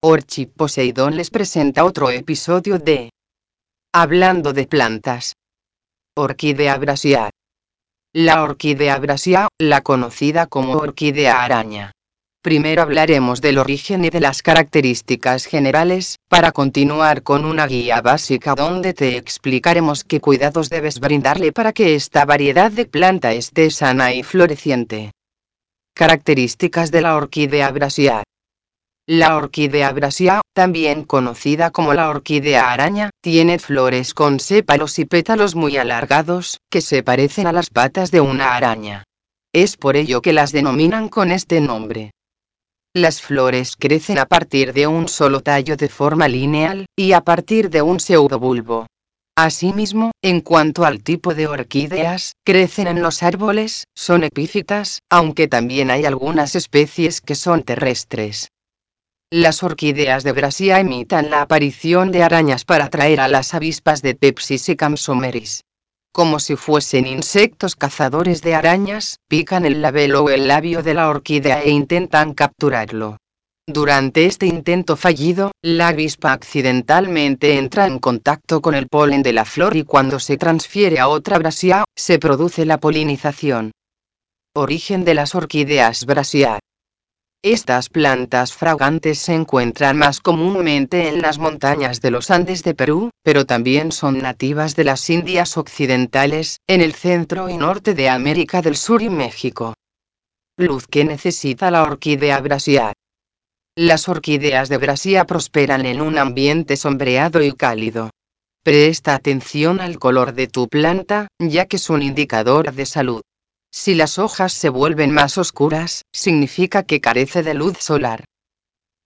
Orchi Poseidón les presenta otro episodio de Hablando de plantas. Orquídea brasia. La orquídea brasia, la conocida como orquídea araña. Primero hablaremos del origen y de las características generales, para continuar con una guía básica donde te explicaremos qué cuidados debes brindarle para que esta variedad de planta esté sana y floreciente. Características de la orquídea brasia. La orquídea brasia, también conocida como la orquídea araña, tiene flores con sépalos y pétalos muy alargados, que se parecen a las patas de una araña. Es por ello que las denominan con este nombre. Las flores crecen a partir de un solo tallo de forma lineal, y a partir de un pseudobulbo. Asimismo, en cuanto al tipo de orquídeas, crecen en los árboles, son epífitas, aunque también hay algunas especies que son terrestres. Las orquídeas de Brasia imitan la aparición de arañas para atraer a las avispas de Pepsis y Camsomeris. Como si fuesen insectos cazadores de arañas, pican el labelo o el labio de la orquídea e intentan capturarlo. Durante este intento fallido, la avispa accidentalmente entra en contacto con el polen de la flor y cuando se transfiere a otra brasia, se produce la polinización. Origen de las orquídeas brasia. Estas plantas fragantes se encuentran más comúnmente en las montañas de los Andes de Perú, pero también son nativas de las Indias Occidentales, en el centro y norte de América del Sur y México. Luz que necesita la orquídea brasia. Las orquídeas de brasia prosperan en un ambiente sombreado y cálido. Presta atención al color de tu planta, ya que es un indicador de salud. Si las hojas se vuelven más oscuras, significa que carece de luz solar.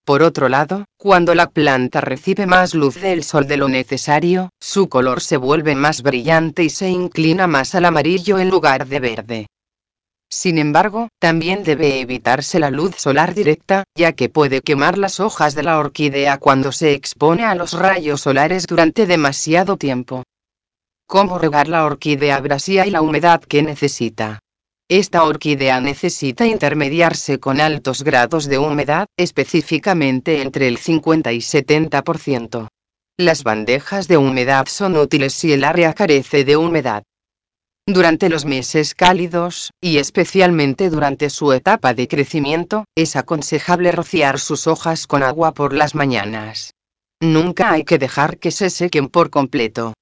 Por otro lado, cuando la planta recibe más luz del sol de lo necesario, su color se vuelve más brillante y se inclina más al amarillo en lugar de verde. Sin embargo, también debe evitarse la luz solar directa, ya que puede quemar las hojas de la orquídea cuando se expone a los rayos solares durante demasiado tiempo. ¿Cómo regar la orquídea brasia y la humedad que necesita? Esta orquídea necesita intermediarse con altos grados de humedad, específicamente entre el 50 y 70%. Las bandejas de humedad son útiles si el área carece de humedad. Durante los meses cálidos, y especialmente durante su etapa de crecimiento, es aconsejable rociar sus hojas con agua por las mañanas. Nunca hay que dejar que se sequen por completo.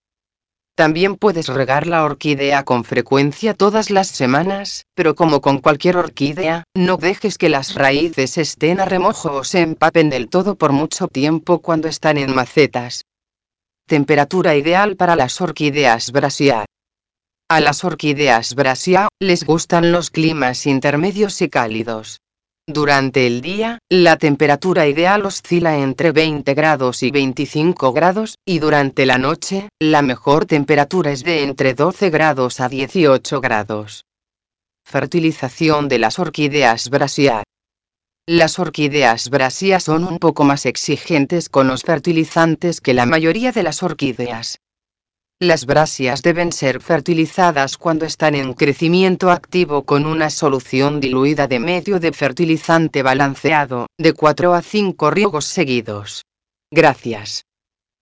También puedes regar la orquídea con frecuencia todas las semanas, pero como con cualquier orquídea, no dejes que las raíces estén a remojo o se empapen del todo por mucho tiempo cuando están en macetas. Temperatura ideal para las orquídeas brasia. A las orquídeas brasia, les gustan los climas intermedios y cálidos. Durante el día, la temperatura ideal oscila entre 20 grados y 25 grados, y durante la noche, la mejor temperatura es de entre 12 grados a 18 grados. Fertilización de las orquídeas brasia. Las orquídeas brasia son un poco más exigentes con los fertilizantes que la mayoría de las orquídeas. Las brasias deben ser fertilizadas cuando están en crecimiento activo con una solución diluida de medio de fertilizante balanceado, de 4 a 5 riegos seguidos. Gracias.